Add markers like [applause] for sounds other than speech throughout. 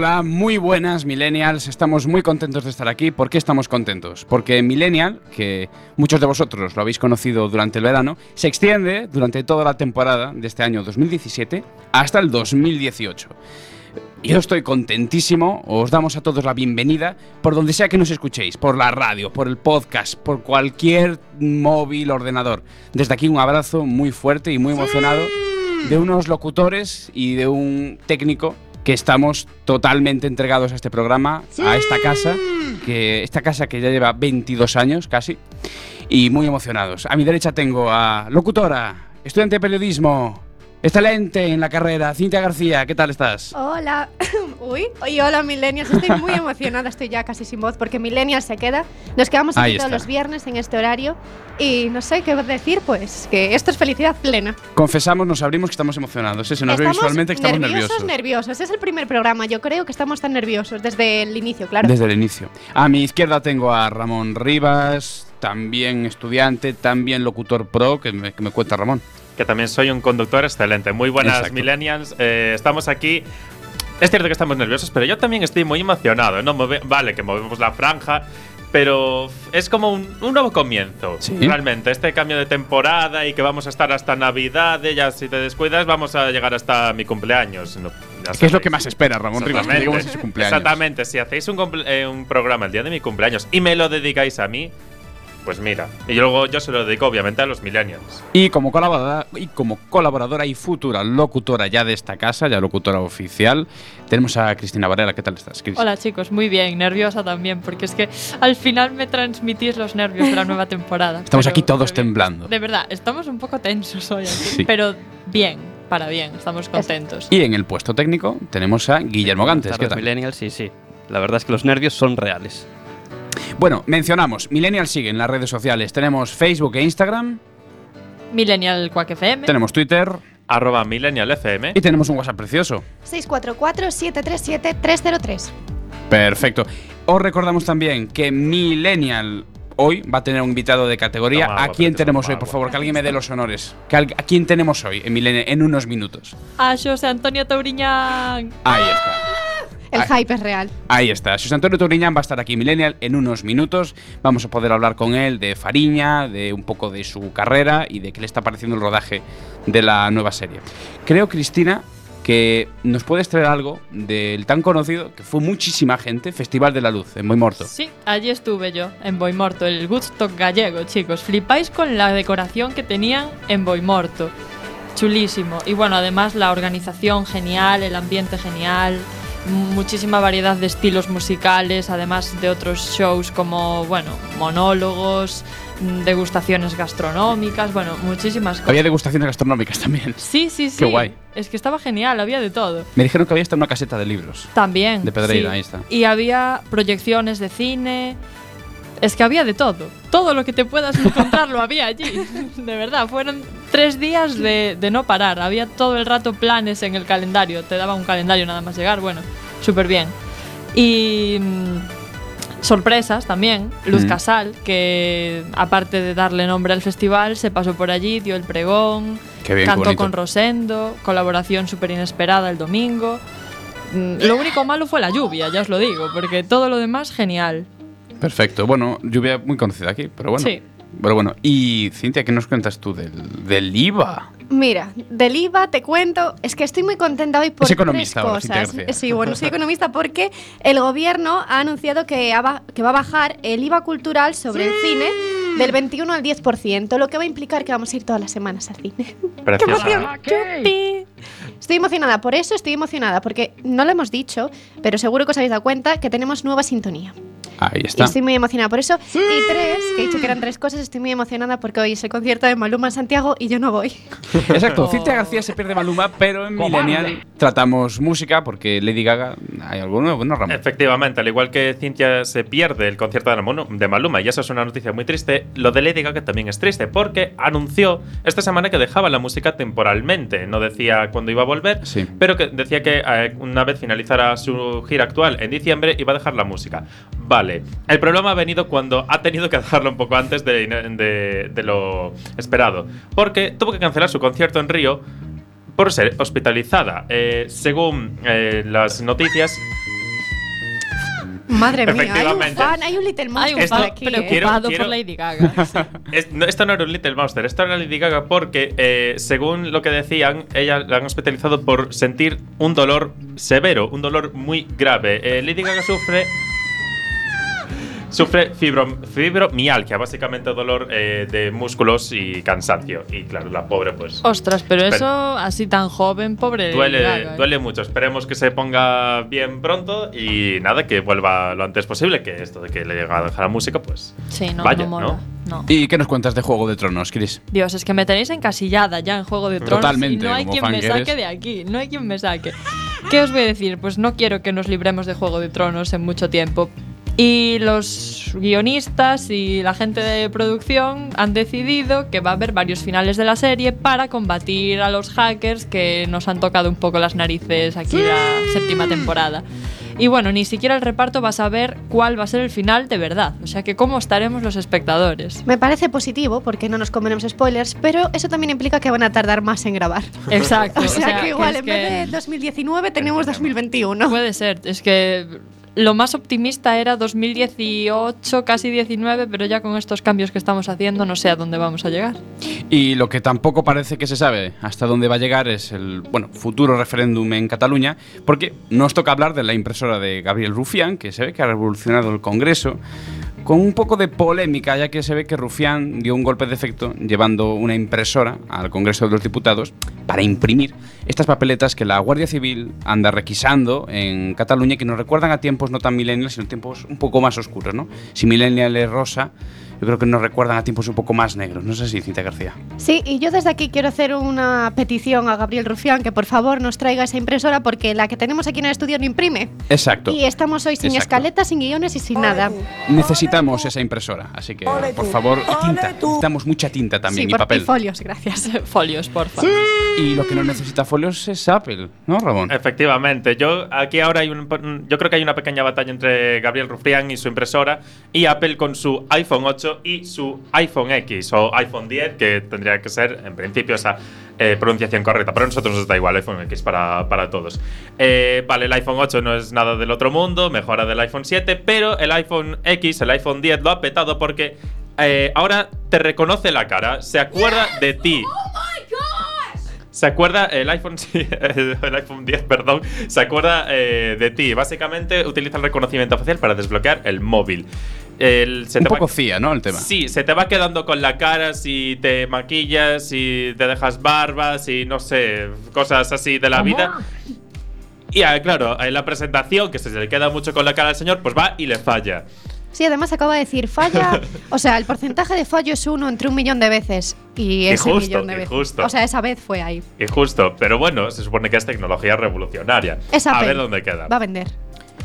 Hola, muy buenas millennials, estamos muy contentos de estar aquí. ¿Por qué estamos contentos? Porque Millennial, que muchos de vosotros lo habéis conocido durante el verano, se extiende durante toda la temporada de este año 2017 hasta el 2018. Yo estoy contentísimo, os damos a todos la bienvenida por donde sea que nos escuchéis, por la radio, por el podcast, por cualquier móvil, ordenador. Desde aquí un abrazo muy fuerte y muy emocionado de unos locutores y de un técnico que estamos totalmente entregados a este programa, a esta casa, que esta casa que ya lleva 22 años casi, y muy emocionados. A mi derecha tengo a locutora, estudiante de periodismo, excelente en la carrera, Cintia García, ¿qué tal estás? Hola. [laughs] Uy, oye, hola Millennials. Estoy muy [laughs] emocionada, estoy ya casi sin voz porque Millennials se queda. Nos quedamos aquí todos los viernes en este horario y no sé qué decir, pues que esto es felicidad plena. Confesamos, nos abrimos que estamos emocionados. ¿eh? Se nos ve estamos visualmente que estamos nerviosos, nerviosos. nerviosos. Es el primer programa, yo creo que estamos tan nerviosos desde el inicio, claro. Desde el inicio. A mi izquierda tengo a Ramón Rivas, también estudiante, también locutor pro, que me, que me cuenta Ramón. Que también soy un conductor excelente. Muy buenas, Exacto. millennials. Eh, estamos aquí. Es cierto que estamos nerviosos, pero yo también estoy muy emocionado. ¿no? Move- vale, que movemos la franja, pero es como un, un nuevo comienzo. Sí. Realmente, este cambio de temporada y que vamos a estar hasta Navidad, ya si te descuidas, vamos a llegar hasta mi cumpleaños. No, ¿Qué es lo que más espera, Ramón Rivas? Que Exactamente. cumpleaños. Si hacéis un, eh, un programa el día de mi cumpleaños y me lo dedicáis a mí, pues mira. Y luego yo se lo dedico, obviamente, a los millennials. Y como colaboradora, y como colaboradora y futura locutora ya de esta casa, ya locutora oficial, tenemos a Cristina Varela. ¿Qué tal estás, Cris? Hola chicos, muy bien, nerviosa también, porque es que al final me transmitís los nervios de la nueva temporada. [laughs] Estamos Pero- aquí todos temblando. De verdad, estamos un poco tensos hoy aquí, Sí. pero bien, para bien, estamos contentos. Y en el puesto técnico tenemos a Guillermo Gantes. ¿Qué tal? Millennials, sí, sí. La verdad es que los nervios son reales. Bueno, mencionamos, Millennial sigue en las redes sociales. Tenemos Facebook e Instagram, Millennial Quack FM. tenemos Twitter Arroba millennial FM. y tenemos un WhatsApp precioso. 644-737-303. Perfecto. Os recordamos también que Millennial hoy va a tener un invitado de categoría. Toma ¿A quién tenemos toma hoy? Por favor, que alguien me dé los honores. ¿A quién tenemos hoy en Millennial en unos minutos? A José Antonio Tauriñán. Ahí está. El Ay. hype es real. Ahí está. José Antonio Turiñán va a estar aquí en Millennial en unos minutos. Vamos a poder hablar con él de Fariña, de un poco de su carrera y de qué le está pareciendo el rodaje de la nueva serie. Creo, Cristina, que nos puedes traer algo del tan conocido que fue muchísima gente, Festival de la Luz, en Moimorto. Sí, allí estuve yo, en Boimorto, el Woodstock gallego, chicos. Flipáis con la decoración que tenían en Boimorto. Chulísimo. Y bueno, además la organización genial, el ambiente genial, muchísima variedad de estilos musicales, además de otros shows como, bueno, monólogos, degustaciones gastronómicas, bueno, muchísimas cosas. Había degustaciones gastronómicas también. Sí, [laughs] sí, sí. Qué guay. Es que estaba genial, había de todo. Me dijeron que había hasta una caseta de libros. También. De Pedreira, sí. ahí está. Y había proyecciones de cine. Es que había de todo. Todo lo que te puedas encontrar lo había allí. [laughs] De verdad, fueron tres días de, de no parar. Había todo el rato planes en el calendario. Te daba un calendario nada más llegar. Bueno, súper bien. Y mm, sorpresas también. Luz Mm. Casal, que aparte de darle nombre al festival, se pasó por allí, dio el pregón. Bien, Cantó con Rosendo, colaboración súper inesperada el domingo. Mm, Lo único malo fue la lluvia, ya os lo digo, porque todo lo demás genial. Perfecto. Bueno, lluvia muy conocida aquí, pero bueno. Sí. Pero bueno, y Cintia, ¿qué nos cuentas tú del, del IVA? Mira, del IVA te cuento, es que estoy muy contenta hoy por Es economista tres cosas. Sí, bueno, soy economista porque el gobierno ha anunciado que, va a bajar el IVA cultural sobre el cine del 21 al 10%, lo que va a implicar que vamos a ir todas las semanas al cine. Preciosa. [laughs] ¡Yupi! Estoy emocionada por eso, estoy emocionada porque no lo hemos dicho, pero seguro que os habéis dado cuenta que tenemos nueva sintonía. Ahí Y está. estoy muy emocionada por eso. Y tres, que he dicho que eran tres cosas, estoy muy emocionada porque hoy es el concierto de Maluma en Santiago y yo no voy. [laughs] Exacto, Cintia García se pierde Maluma, pero en Millennial tratamos música porque Lady Gaga hay alguno, bueno, Ramón. Efectivamente, al igual que Cintia se pierde el concierto de Maluma- de Maluma, y eso es una noticia muy triste, lo de Lady Gaga también es triste, porque anunció esta semana que dejaba la música temporalmente. No decía cuándo iba a volver, Sí. pero que decía que eh, una vez finalizara su gira actual en diciembre iba a dejar la música. Vale, el problema ha venido cuando ha tenido que dejarlo un poco antes de, de- de lo esperado, porque tuvo que cancelar su concierto en Río por ser hospitalizada. Eh, según eh, las noticias, Madre mía, hay un fan, hay un Little Hay Monster un Esto- por fan aquí. quiero- ¿eh? preocupado quiero- por Lady Gaga. [laughs] Es- no, esto no era un Little Monster, esto era Lady Gaga porque, eh, según lo que decían, ella la han hospitalizado por sentir un dolor severo, un dolor muy grave. Eh, Lady Gaga sufre. Sufre fibro, fibromialgia, básicamente dolor eh, de músculos y cansancio. Y claro, la pobre, pues. Ostras, pero Pero- eso así tan joven, pobre Lady Duele, Gaga, ¿eh? duele mucho. Esperemos que se ponga bien pronto y nada, que vuelva lo antes posible. Que esto de que le llega a dejar la música, pues. Sí, no, Vaya, no mola. No. ¿Y qué nos cuentas de Juego de Tronos, Chris? Dios, es que me tenéis encasillada ya en Juego de Tronos Totalmente, y no hay quien me eres. saque de aquí, no hay quien me saque. ¿Qué os voy a decir? Pues no quiero que nos libremos de Juego de Tronos en mucho tiempo. Y los guionistas y la gente de producción han decidido que va a haber varios finales de la serie para combatir a los hackers que nos han tocado un poco las narices aquí la séptima temporada. Y bueno, ni siquiera el reparto va a saber cuál va a ser el final de verdad. O sea que cómo estaremos los espectadores. Me parece positivo porque no nos comeremos spoilers, pero eso también implica que van a tardar más en grabar. Exacto. [laughs] O sea, que igual en vez de 2019 tenemos 2021. Puede ser, es que lo más optimista era 2018, casi 19, pero ya con estos cambios que estamos haciendo no sé a dónde vamos a llegar. Y lo que tampoco parece que se sabe hasta dónde va a llegar es el bueno, futuro referéndum en Cataluña, porque nos toca hablar de la impresora de Gabriel Rufián, que se ve que ha revolucionado el Congreso, con un poco de polémica, ya que se ve que Rufián dio un golpe de efecto llevando una impresora al Congreso de los Diputados para imprimir estas papeletas que la Guardia Civil anda requisando en Cataluña que nos recuerdan a tiempos no tan millennials, sino tiempos un poco más oscuros, ¿no? Si millennial es rosa, yo creo que nos recuerdan a tiempos un poco más negros. No sé si Cintia García. Sí, y yo desde aquí quiero hacer una petición a Gabriel Rufián que por favor nos traiga esa impresora porque la que tenemos aquí en el estudio no imprime. Exacto. Y estamos hoy sin Exacto. escaletas, sin guiones y sin nada. Necesitamos esa impresora, así que por favor, tinta. Necesitamos mucha tinta también sí, y por papel. y folios, gracias. [laughs] Folios, porfa. Y lo que no necesita folios es Apple, ¿no, Ramón? Efectivamente, yo aquí ahora hay un, yo creo que hay una pequeña batalla entre Gabriel Rufián y su impresora y Apple con su iPhone 8 y su iPhone X o iPhone 10, que tendría que ser en principio esa eh, pronunciación correcta. Pero a nosotros nos da igual iPhone X para, para todos. Eh, vale, el iPhone 8 no es nada del otro mundo, mejora del iPhone 7, pero el iPhone X, el iPhone 10 lo ha petado porque eh, ahora te reconoce la cara, se acuerda de ti. Se acuerda el iPhone, [laughs] sí, el iPhone 10, perdón, se acuerda eh, de ti. Básicamente utiliza el reconocimiento facial para desbloquear el móvil. El- se Un te va- poco CIA, ¿no? El tema. Sí, se te va quedando con la cara si te maquillas, si te dejas barba, si no sé, cosas así de la vida. Y ah, claro, en la presentación, que se le queda mucho con la cara al señor, pues va y le falla. Sí, además acaba de decir falla. [laughs] O sea, el porcentaje de fallo es uno entre un millón de veces. Y ese justo, millón de veces. justo. O sea, esa vez fue ahí. Y justo, pero bueno, se supone que es tecnología revolucionaria. Es a ver dónde queda. Va a vender.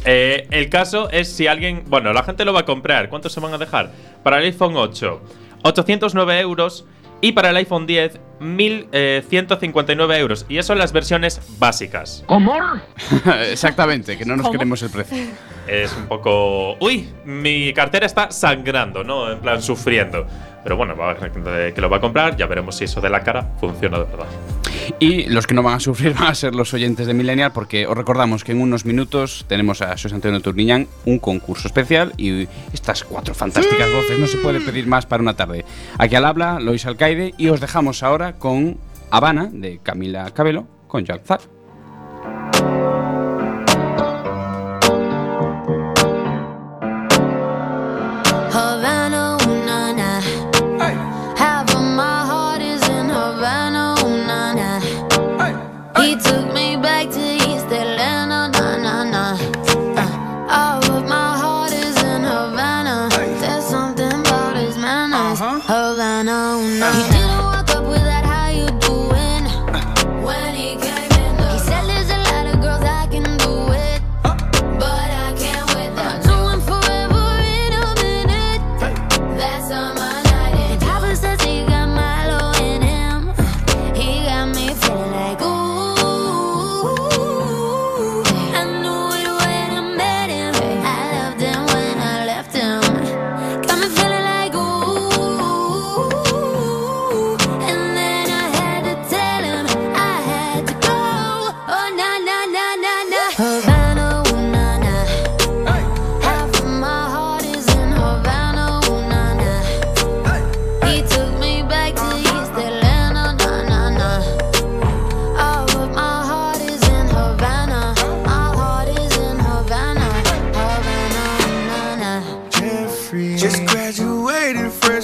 Eh, el caso es si alguien. Bueno, la gente lo va a comprar. ¿Cuántos se van a dejar? Para el iPhone 8, 809 euros. Y para el iPhone 10, 1159 euros. Y eso son las versiones básicas. [laughs] Exactamente, que no nos ¿Cómo? queremos el precio. [laughs] Es un poco. Uy, mi cartera está sangrando, ¿no? En plan, sufriendo. Pero bueno, va a haber gente que lo va a comprar. Ya veremos si eso de la cara funciona de verdad. Y los que no van a sufrir van a ser los oyentes de Millennial, porque os recordamos que en unos minutos tenemos a José Antonio Turniñán un concurso especial y estas cuatro fantásticas voces. No se puede pedir más para una tarde. Aquí al habla, Lois Alcaide, y os dejamos ahora con Habana de Camila Cabello con Jack Zar.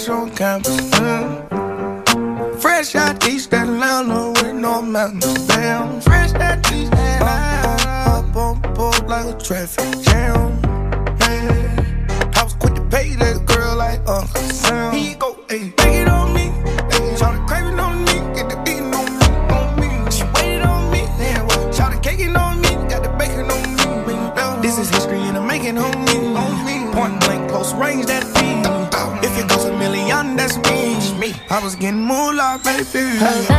Fresh on campus. mm. Fresh out East Atlanta with no mountains. Damn, fresh out East Atlanta. Up on board like a traffic was getting moolah, baby. Havana,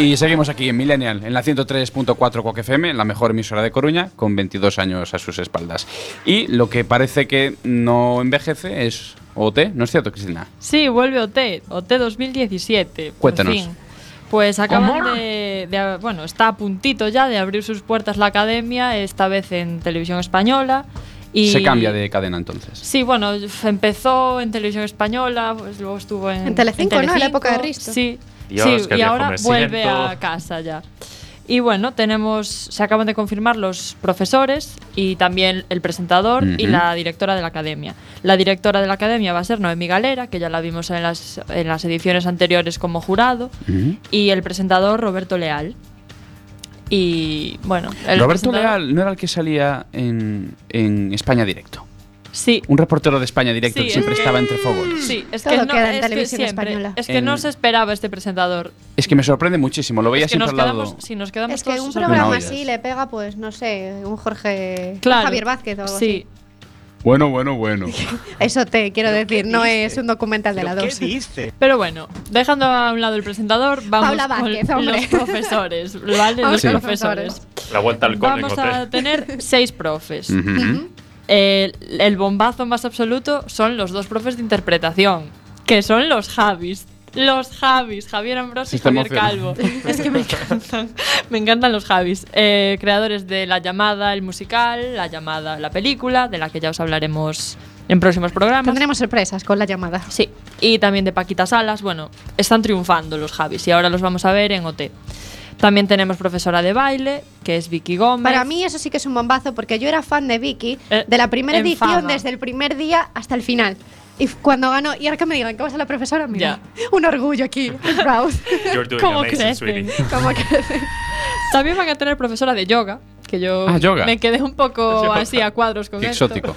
Y seguimos aquí en Millennial, en la 103.4 Coque FM, la mejor emisora de Coruña, con 22 años a sus espaldas. Y lo que parece que no envejece es OT, ¿no es cierto, Cristina? Sí, vuelve OT, OT 2017. por Cuéntanos. fin. Pues acaban de, de- Bueno, está a puntito ya de abrir sus puertas la academia, esta vez en televisión española. Y Se cambia de cadena entonces. Sí, bueno, empezó en televisión española, pues luego estuvo en. En Telecinco, ¿no? En la época de Risto. Sí, Dios, sí qué y viejo ahora me vuelve siento. a casa ya. Y bueno, tenemos, se acaban de confirmar los profesores y también el presentador y la directora de la academia. La directora de la academia va a ser Noemi Galera, que ya la vimos en las, en las ediciones anteriores como jurado, y el presentador Roberto Leal. Y bueno, el Roberto Leal no era el que salía en, en España Directo. Sí, Un reportero de España Directo Sí, que siempre es que- estaba entre fogones. Sí, es Todo que no, queda en es que televisión siempre- española. Es que En- no se esperaba este presentador. Es que me sorprende muchísimo, lo veía que siempre al lado. quedamos, si nos quedamos Es que todos un programa así le pega, pues, no sé, un Jorge Claro. Javier Vázquez o algo Sí, Bueno, bueno, bueno. así. [laughs] Eso te quiero decir, no es un documental de la dos. pero bueno, dejando a un lado el presentador, vamos Paula Vázquez, con hombre. los profesores, ¿vale? Los los profesores. La vuelta al cole Vamos a tener seis profes. Ujú. El, el bombazo más absoluto son los dos profes de interpretación, que son los Javis. Los Javis, Javier Ambrosio y Javier Calvo. [laughs] Es que me encantan, [laughs] me encantan los Javis. Eh, creadores de La Llamada, el musical, La Llamada, la película, de la que ya os hablaremos en próximos programas. Tendremos sorpresas con la llamada. Sí, y también de Paquita Salas. Bueno, están triunfando los Javis y ahora los vamos a ver en OT. También tenemos profesora de baile, que es Vicky Gómez. Para mí eso sí que es un bombazo porque yo era fan de Vicky Eh, de la primera edición fama. desde el primer día hasta el final. Y cuando ganó, y ahora que me digan que vas a la profesora, mira, un orgullo aquí. You're doing [laughs] ¿Cómo amazing, [laughs] También van a tener profesora de yoga, que yo Ah, yoga. me quedé un poco Yoga. así a cuadros con Qué esto. exótico.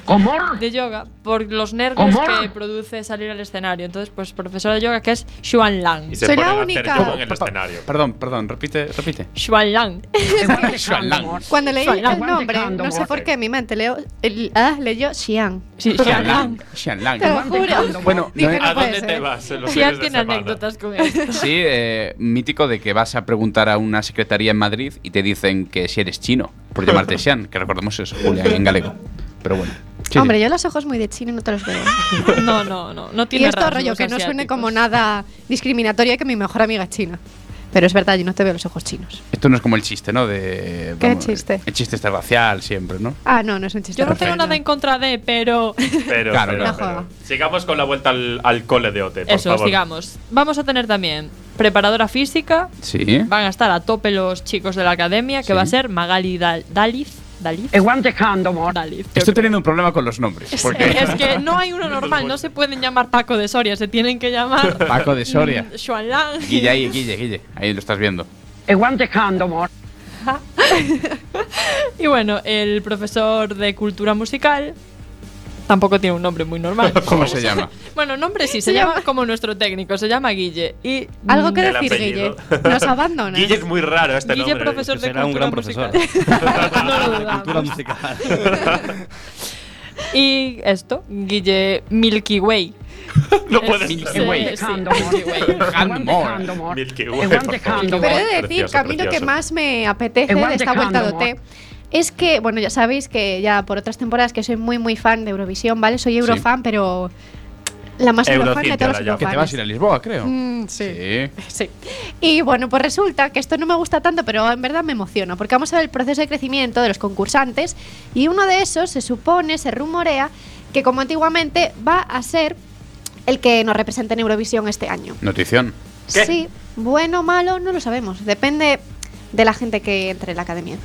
De yoga, por los nervios que produce salir al escenario. Entonces, pues profesora de yoga que es Xuan Lang. Y se Soy ponen la a única. hacer yoga en el escenario. Perdón, perdón, repite, repite. Xuan Lang. [laughs] cuando leí el nombre, no sé por qué, mi mente leo, el, ah, leyó Xian. Sí, Xuan Lang. Xianlang. Te lo juro. Bueno, no- ¿A dónde te vas en los Xian tiene semana? anécdotas con esto. [laughs] Sí, eh, mítico de que vas a preguntar a una secretaría en Madrid y te dicen que si eres chino, por llamarte Xian, que recordemos es Julián en galego. Pero bueno. Sí, Hombre, sí. yo los ojos muy de chino no te los veo. [laughs] No, no, no. No y tiene esto rasgos rollo que no suene asiáticos. como nada discriminatorio que mi mejor amiga es china. Pero es verdad, yo no te veo los ojos chinos. Esto no es como el chiste, ¿no? De, ¿Qué chiste? El chiste este racial siempre, ¿no? Ah, no, no es un chiste. Yo no tengo nada en contra de, pero. Pero, Claro, pero. No. Sigamos con la vuelta al, al cole de OT, por Eso, favor. sigamos. Vamos a tener también preparadora física. Sí. Van a estar a tope los chicos de la academia, que Sí. va a ser Magali Dal- Daliz. Eguantecando, Dalif. yo Estoy teniendo un problema con los nombres. Porque Es que no hay uno normal, no se pueden llamar Paco de Soria, se tienen que llamar [laughs] Paco de Soria. mm, Xuan Lang. Guille ahí, Guille, Guille. Ahí lo estás viendo. Amor. [laughs] Y bueno, el profesor de cultura musical tampoco tiene un nombre muy normal. [laughs] ¿Cómo se [laughs] llama? Bueno, nombre sí, se, Se llama llama- como nuestro técnico, se llama Guille. Y Algo que decir, apellido. Guille. [laughs] Nos abandona. Guille es muy raro este Guille, nombre. profesor de Será un cultura gran profesor. musical. no lo dudamos. cultura musical. Y esto, Guille Milky Way. No puedes Sí, Milky Way. sí, Milky Way. Handmore. Milky Way, Pero he de decir Precioso, que más me apetece de esta vuelta de amor. Es que, bueno, ya sabéis que ya por otras temporadas que soy muy, muy fan de Eurovisión, ¿vale? Soy eurofan, pero la más eurofan de todos los. Que te vas a ir a Lisboa, creo. Mm, sí. Sí. Sí. Y bueno, pues resulta que esto no me gusta tanto, pero en verdad me emociona, porque vamos a ver el proceso de crecimiento de los concursantes y uno de esos se supone, se rumorea, que como antiguamente va a ser el que nos represente en Eurovisión este año. Notición. ¿Qué? Sí, bueno o malo, no lo sabemos. Depende de la gente que entre en la academia.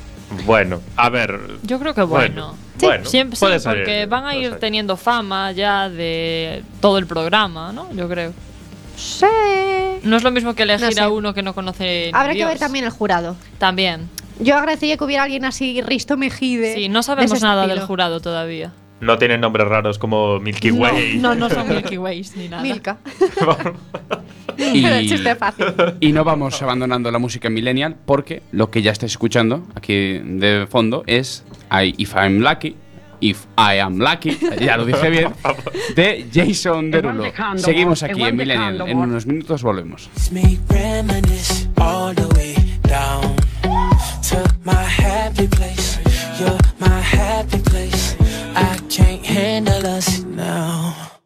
Bueno, a ver. Yo creo que bueno. Sí. Bueno, Siempre, sí, puede ser, porque van a ir teniendo fama ya de todo el programa, ¿no? Yo creo. Sí. No es lo mismo que elegir No sé. a uno que no conoce. ni Habrá que ver también el jurado. También. Yo agradecería que hubiera alguien así, Risto Mejide. Sí, no sabemos nada estilo. del jurado todavía. No tienen nombres raros como Milky Way. No, no son Milky Ways ni [laughs] nada. Milka. [laughs] Y, Era el chiste fácil. y no vamos abandonando la música millennial porque lo que ya estáis escuchando aquí de fondo es I, If I'm Lucky, If I Am Lucky, [laughs] ya lo dije bien, de Jason Derulo. Seguimos aquí en Millennial. En unos minutos volvemos. I can't handle us now.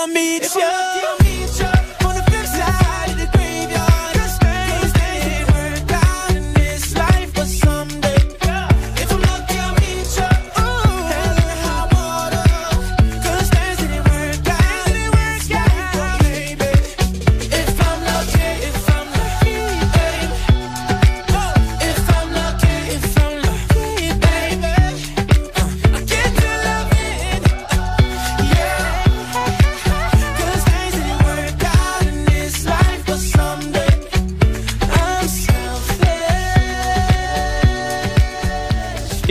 I'll meet you.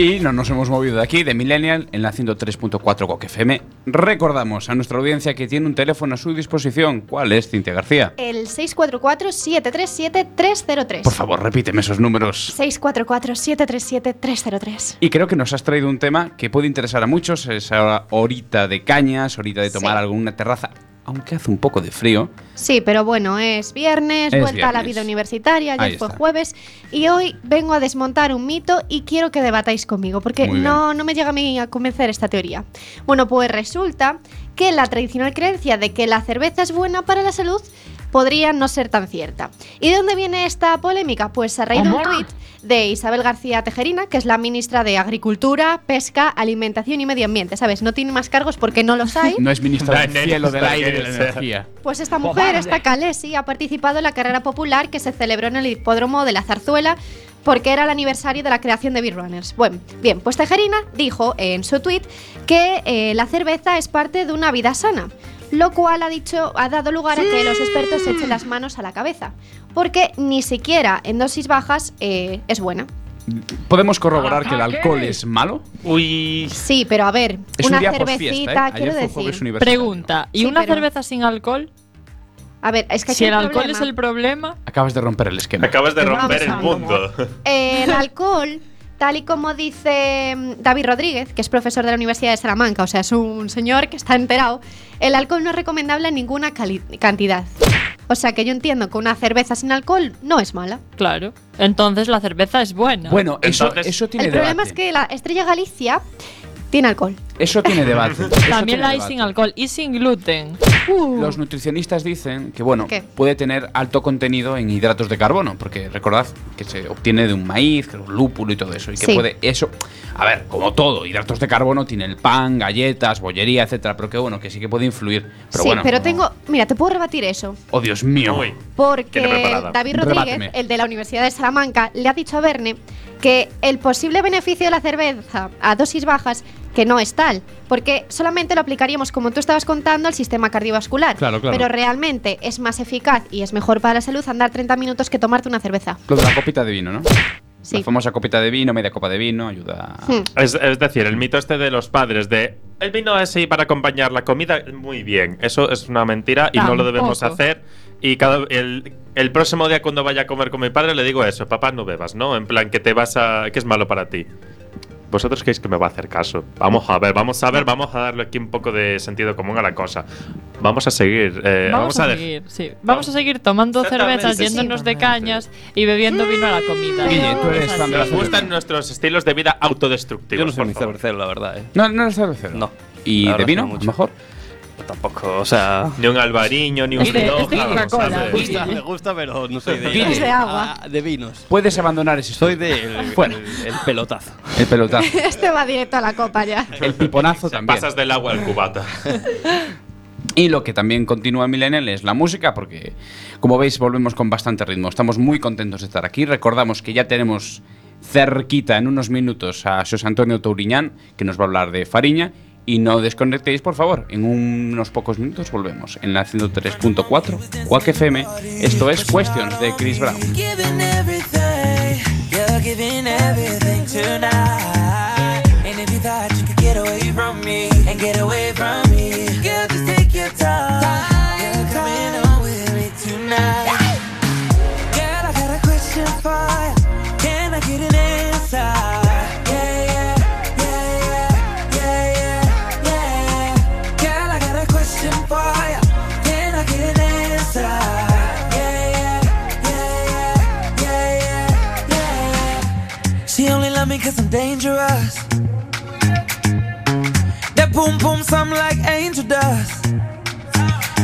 Y no nos hemos movido de aquí, de Millennial, en la 103.4 Coque FM. Recordamos a nuestra audiencia que tiene un teléfono a su disposición. ¿Cuál es, Cintia García? El 644-737-303. Por favor, repíteme esos números. 644-737-303. Y creo que nos has traído un tema que puede interesar a muchos, esa horita de cañas, horita de tomar Sí. algo en una terraza, aunque hace un poco de frío. Sí, pero bueno, es viernes, Es vuelta a la vida universitaria, Ahí ayer fue está. jueves y hoy vengo a desmontar un mito y quiero que debatáis conmigo porque no, no me llega a mí a convencer esta teoría. Bueno, pues resulta que la tradicional creencia de que la cerveza es buena para la salud podría no ser tan cierta. ¿Y de dónde viene esta polémica? Pues a raíz de un tuit de Isabel García Tejerina, que es la ministra de Agricultura, Pesca, Alimentación y Medio Ambiente. ¿Sabes? No tiene más cargos porque no los hay. [laughs] No es ministra del cielo, del aire y de la energía. Pues esta mujer, Cobarde. esta Calesi, ha participado en la carrera popular que se celebró en el hipódromo de la Zarzuela porque era el aniversario de la creación de Beer Runners. Bueno, bien, pues Tejerina dijo en su tweet que eh, la cerveza es parte de una vida sana, lo cual ha dicho ha dado lugar a que los expertos se echen las manos a la cabeza, porque ni siquiera en dosis bajas eh, es buena. ¿Podemos corroborar que el alcohol es malo? Uy. Sí, pero a ver, Es una un día cervecita, ¿eh? quiero decir. Pregunta, ¿y Sí, una pero- cerveza sin alcohol? A ver, es que aquí Si el alcohol problema. es el problema, Acabas de romper el esquema. Acabas de romper el mundo. [laughs] Eh, el alcohol, tal y como dice mm, David Rodríguez, que es profesor de la Universidad de Salamanca, o sea, es un señor que está enterado, el alcohol no es recomendable en ninguna cali- cantidad. O sea que yo entiendo que una cerveza sin alcohol no es mala. claro. Entonces la cerveza es buena. Bueno, eso, Entonces- eso tiene el problema debate. es que la Estrella Galicia tiene alcohol. Eso tiene debate. Eso También tiene la hay debate. sin alcohol y sin gluten. Los nutricionistas dicen que, bueno, ¿Qué? puede tener alto contenido en hidratos de carbono, porque recordad que se obtiene de un maíz, que es un lúpulo y todo eso, y que Sí. puede eso, a ver, como todo, hidratos de carbono tiene el pan, galletas, bollería, etcétera, pero que bueno, que sí que puede influir. Pero sí, bueno, pero no- tengo. Mira, te puedo rebatir eso. Oh, Dios mío. Uy. Porque. David Rodríguez, Rebáteme. el de la Universidad de Salamanca, le ha dicho a Verne que el posible beneficio de la cerveza a dosis bajas que no es tal, porque solamente lo aplicaríamos, como tú estabas contando, al sistema cardiovascular. Claro, claro. Pero realmente es más eficaz y es mejor para la salud andar 30 minutos que tomarte una cerveza. Lo de la copita de vino, ¿no? Sí. La famosa copita de vino, media copa de vino, ayuda. a- Hmm. Es, es decir, el mito este de los padres de el vino es ahí para acompañar la comida, muy bien. Eso es una mentira y no lo debemos hacer. Y cada el, el próximo día cuando vaya a comer con mi padre le digo eso, papá no bebas, ¿no? En plan que te vas a que es malo para ti. ¿Vosotros creéis que me va a hacer caso? Vamos a ver, vamos a ver, vamos a darle aquí un poco de sentido común a la cosa. Vamos a seguir. eh, vamos, a, dej- seguir, sí. Vamos a seguir tomando cervezas, yéndonos de cañas y bebiendo vino a la comida. Guille, tú eres Es fan de. Nos gustan nuestros estilos de vida autodestructivos. Yo no soy favor. cervecero, la verdad, ¿eh? No, no es cervecero. No. ¿Y de vino? A mejor. Tampoco, o sea... Ni un albariño, ni un Este- este. Me gusta, me gusta, pero no soy de... Agua. Ah, de vinos. Puedes abandonar ese Soy de... El, el pelotazo. El pelotazo. [laughs] este va directo a la copa ya. El piponazo también. Pasas del agua al cubata. Y lo que también continúa en Millennial es la música, porque como veis volvemos con bastante ritmo. Estamos muy contentos de estar aquí. Recordamos que ya tenemos cerquita en unos minutos a José Antonio Touriñán, que nos va a hablar de Fariña. Y no desconectéis, por favor. En unos pocos minutos volvemos en la 103.4 Quack FM. Esto es Questions de Chris Brown. Dangerous. That boom boom sound like angel dust.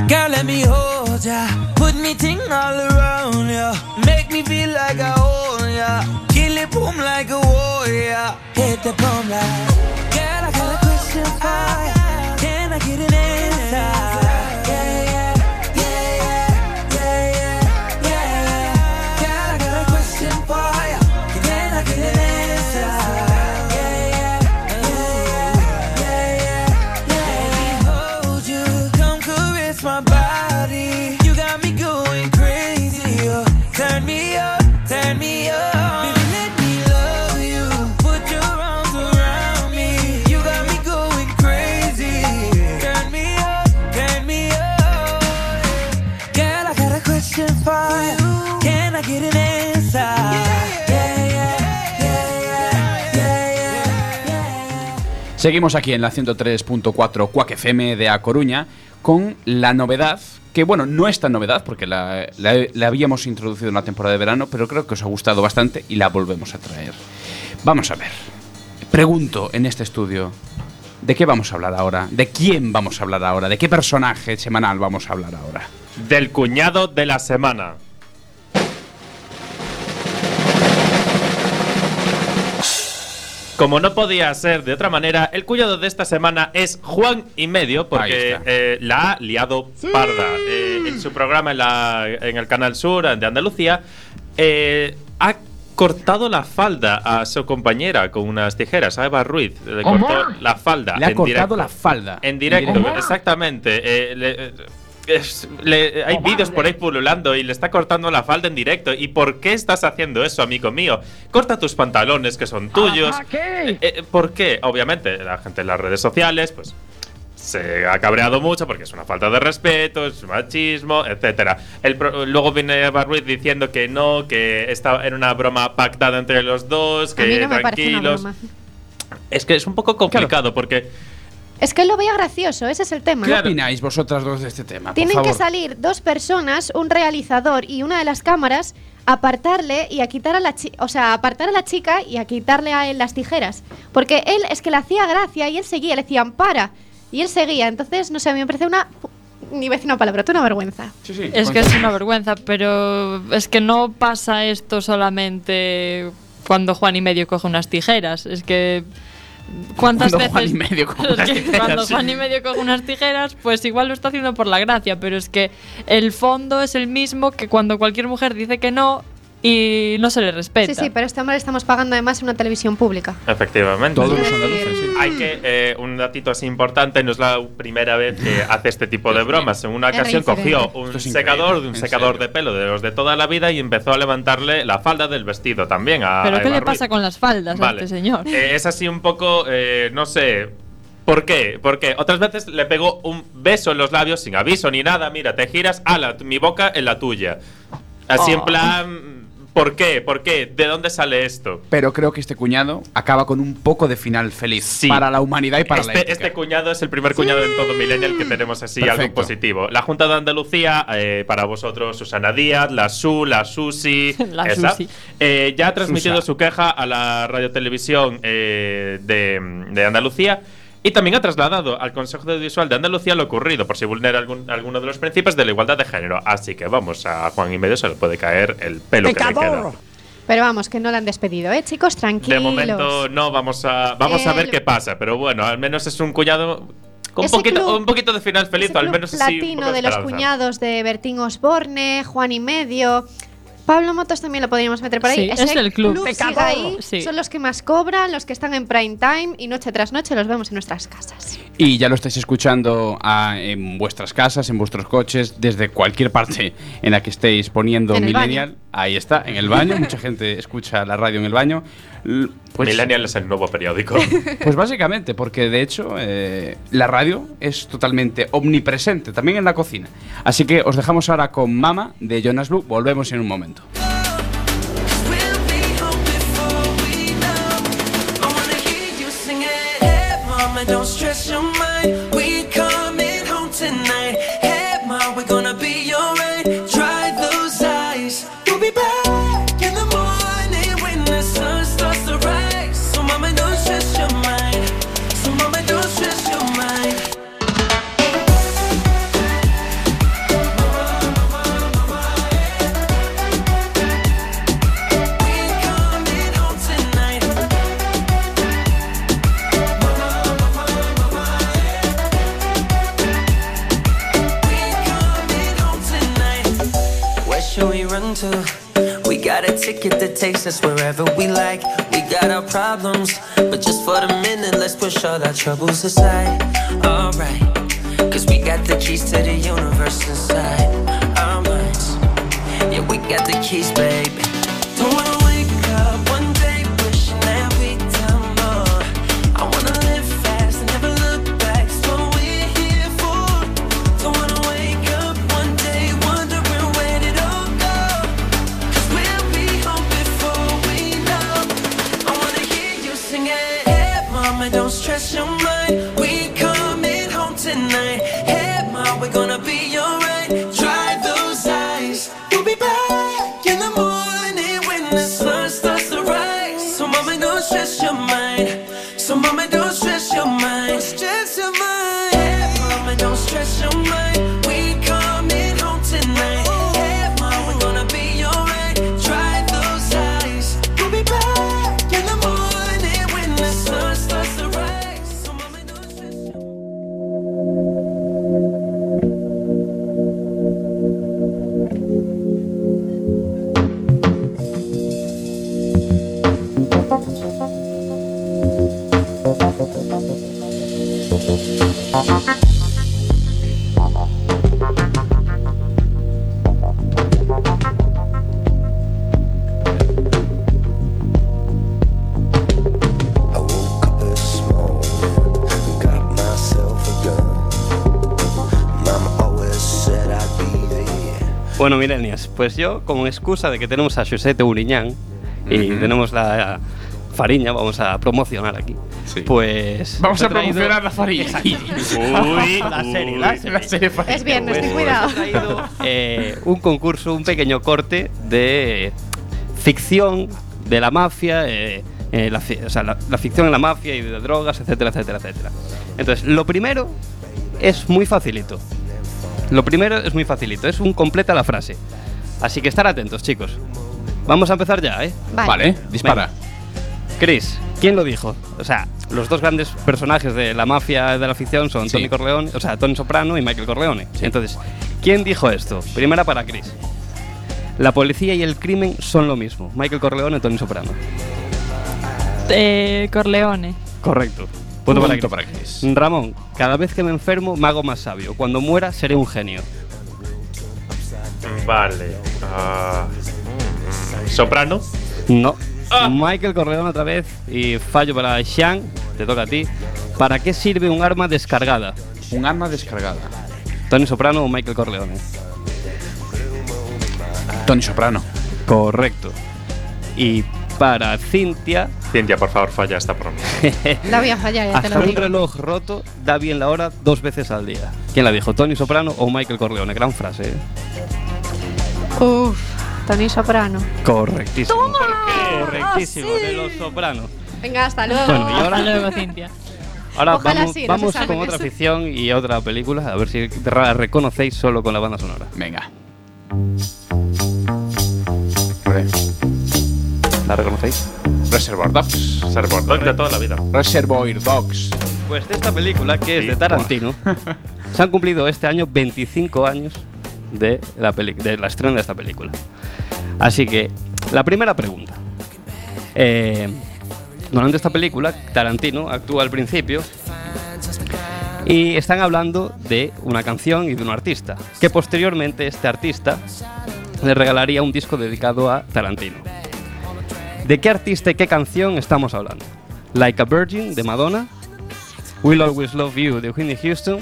Girl, let me hold ya. Put me ting all around ya. Make me feel like I own ya. Kill it boom like a warrior. Hit the boom like. Seguimos aquí en la 103.4 Cuac FM de A Coruña con la novedad, que bueno, no es tan novedad porque la, habíamos introducido en la temporada de verano, pero creo que os ha gustado bastante y la volvemos a traer. Vamos a ver. Pregunto en este estudio, ¿de qué vamos a hablar ahora? ¿De quién vamos a hablar ahora? ¿De qué personaje semanal vamos a hablar ahora? Del cuñado de la semana. Como no podía ser de otra manera, el cuñado de esta semana es Juan y medio, porque eh, la ha liado parda. Eh, en su programa en, la- en el Canal Sur de Andalucía, eh, ha cortado la falda a su compañera con unas tijeras, a Eva Ruiz. Le ¿Cómo? cortó la falda. Le ha en cortado directo. la falda. En directo, directo. exactamente. Eh, le- eh, es- le- hay vídeos por ahí pululando y le está cortando la falda en directo. ¿Y por qué estás haciendo eso, amigo mío? Corta tus pantalones que son tuyos. ¿Para qué? Eh, eh, ¿Por qué? Obviamente, la gente en las redes sociales, pues. Se ha cabreado mucho porque es una falta de respeto, es machismo, etcétera. El pro- luego viene Eva Ruiz diciendo que no, que esta era una broma pactada entre los dos, que A mí no me parece una tranquilos. broma. Es que es un poco complicado porque Es que lo veía gracioso, ese es el tema. ¿Qué opináis vosotras dos de este tema? Por Tienen que salir dos personas, un realizador y una de las cámaras, a apartarle y a quitar a la o sea, a apartar a la chica y a quitarle a él las tijeras. Porque él es que le hacía gracia y él seguía, le decían para. Y él seguía. Entonces, no sé, a mí me parece una. Ni voy a decir una palabra, tú una vergüenza. Sí, sí, Es que es una vergüenza, pero es que no pasa esto solamente cuando Juan y medio coge unas tijeras. Es que. ¿Cuántas Cuando veces.? Juan y medio coge Es unas que tijeras, Cuando. Juan y medio coge unas tijeras, pues igual lo está haciendo por la gracia, pero es que el fondo es el mismo que cuando cualquier mujer dice que no y no se le respeta. Sí, sí, pero este hombre le estamos pagando además en una televisión pública. Efectivamente. Todos los andaluces, sí. Hay que, eh, un datito así importante, no es la primera vez que [laughs] hace este tipo de bromas. En una ocasión cogió un es increíble, secador, de un secador serio. de pelo de los de toda la vida y empezó a levantarle la falda del vestido también a ¿Pero a qué Eva le Ruiz. pasa con las faldas a este señor? Eh, es así un poco, eh, no sé. ¿Por qué? Porque otras veces le pegó un beso en los labios sin aviso ni nada. Mira, te giras, ala, mi boca en la tuya. Así en Oh. plan. ¿Por qué? ¿Por qué? ¿De dónde sale esto? Pero creo que este cuñado acaba con un poco de final feliz Sí. para la humanidad y para la este, ética. este cuñado es el primer cuñado en todo Millennial que tenemos así algo positivo. La Junta de Andalucía, eh, para vosotros, Susana Díaz, la Su, la Susi, [laughs] La esa, Susi. eh, ya ha transmitido Susa. su queja a la radiotelevisión eh, de, de Andalucía. Y también ha trasladado al Consejo Audiovisual de Andalucía lo ocurrido, por si vulnera algún, alguno de los principios de la igualdad de género. Así que vamos, a Juan y medio se le puede caer el pelo que le queda. Pero vamos, que no le han despedido, ¿eh, chicos? Tranquilos. De momento no, vamos a, vamos a ver qué pasa. Pero bueno, al menos es un cuñado con un poquito, club- un poquito de final feliz, Ese al menos platino de los cuñados de Bertín Osborne, Juan y medio. Pablo Motos también lo podríamos meter por ahí. Sí, es el club. sigue ahí, Sí. Son los que más cobran, los que están en prime time y noche tras noche los vemos en nuestras casas. Y ya lo estáis escuchando ah, en vuestras casas, en vuestros coches, desde cualquier parte en la que estéis poniendo Millennial. Ahí está, en el baño. Mucha gente escucha la radio en el baño. Pues, Millennial es el nuevo periódico. [laughs] pues básicamente, porque de hecho eh, la radio es totalmente omnipresente, también en la cocina. Así que os dejamos ahora con Mama de Jonas Blue. Volvemos en un momento. Ticket that takes us wherever we like. We got our problems, but just for the minute, let's push all our troubles aside. Alright, cause we got the keys to the universe inside Bueno, milenias, pues yo, con excusa de que tenemos a Josete Uriñán y Ujú. tenemos la fariña, vamos a promocionar aquí. Sí. Pues. Vamos a promocionar la farina. [laughs] Uy, La serie, uy. la serie. La serie. Es viernes, ten Pues, cuidado. he traído eh, un concurso, un pequeño corte de ficción de la mafia, eh, eh, la, o sea, la, la ficción en la mafia y de drogas, etcétera, etcétera, etcétera. Entonces, lo primero es muy facilito. Lo primero es muy facilito, es un completa la frase. Así que estar atentos, chicos. Vamos a empezar ya, ¿eh? Vale. Vale, dispara. Chris, ¿quién lo dijo? O sea, los dos grandes personajes de la mafia de la ficción son Sí. Tony Corleone, o sea, Tony Soprano y Michael Corleone. Entonces, ¿quién dijo esto? Primera para Chris. La policía y el crimen son lo mismo. Michael Corleone y Tony Soprano. Eh, Corleone. Correcto. Punto para Punto para Chris. Ramón, cada vez que me enfermo me hago más sabio. Cuando muera seré un genio. Vale. ah, Soprano. No. Ah. Michael Corleone otra vez y fallo para Sean. Te toca a ti. ¿Para qué sirve un arma descargada? Un arma descargada. Tony Soprano o Michael Corleone. Tony Soprano. Correcto. Y para Cintia, Cintia, por favor, falla esta broma. [laughs] La voy a fallar, ya te lo un digo. reloj roto da bien la hora dos veces al día. ¿Quién la dijo? ¿Tony Soprano o Michael Corleone? Gran frase, ¿eh? Uf, Tony Soprano. Correctísimo. ¡Toma! Correctísimo, ¡Ah, sí! de los Sopranos. Venga, hasta luego. Bueno, y ahora- Hasta luego, Cintia. Ahora Ojalá vamos, sí, los vamos con otra ficción y otra película, a ver si la reconocéis solo con la banda sonora. Venga. ¿La reconocéis? Reservoir Dogs. Server Dog de toda la vida. Reservoir Dogs. Pues de esta película, que es de Tarantino, [laughs] se han cumplido este año 25 años de la, peli- de la estreno de esta película. Así que, la primera pregunta. Eh, durante esta película, Tarantino actúa al principio y están hablando de una canción y de un artista, que posteriormente este artista le regalaría un disco dedicado a Tarantino. ¿De qué artista y qué canción estamos hablando? Like a Virgin de Madonna, We'll Always Love You de Whitney Houston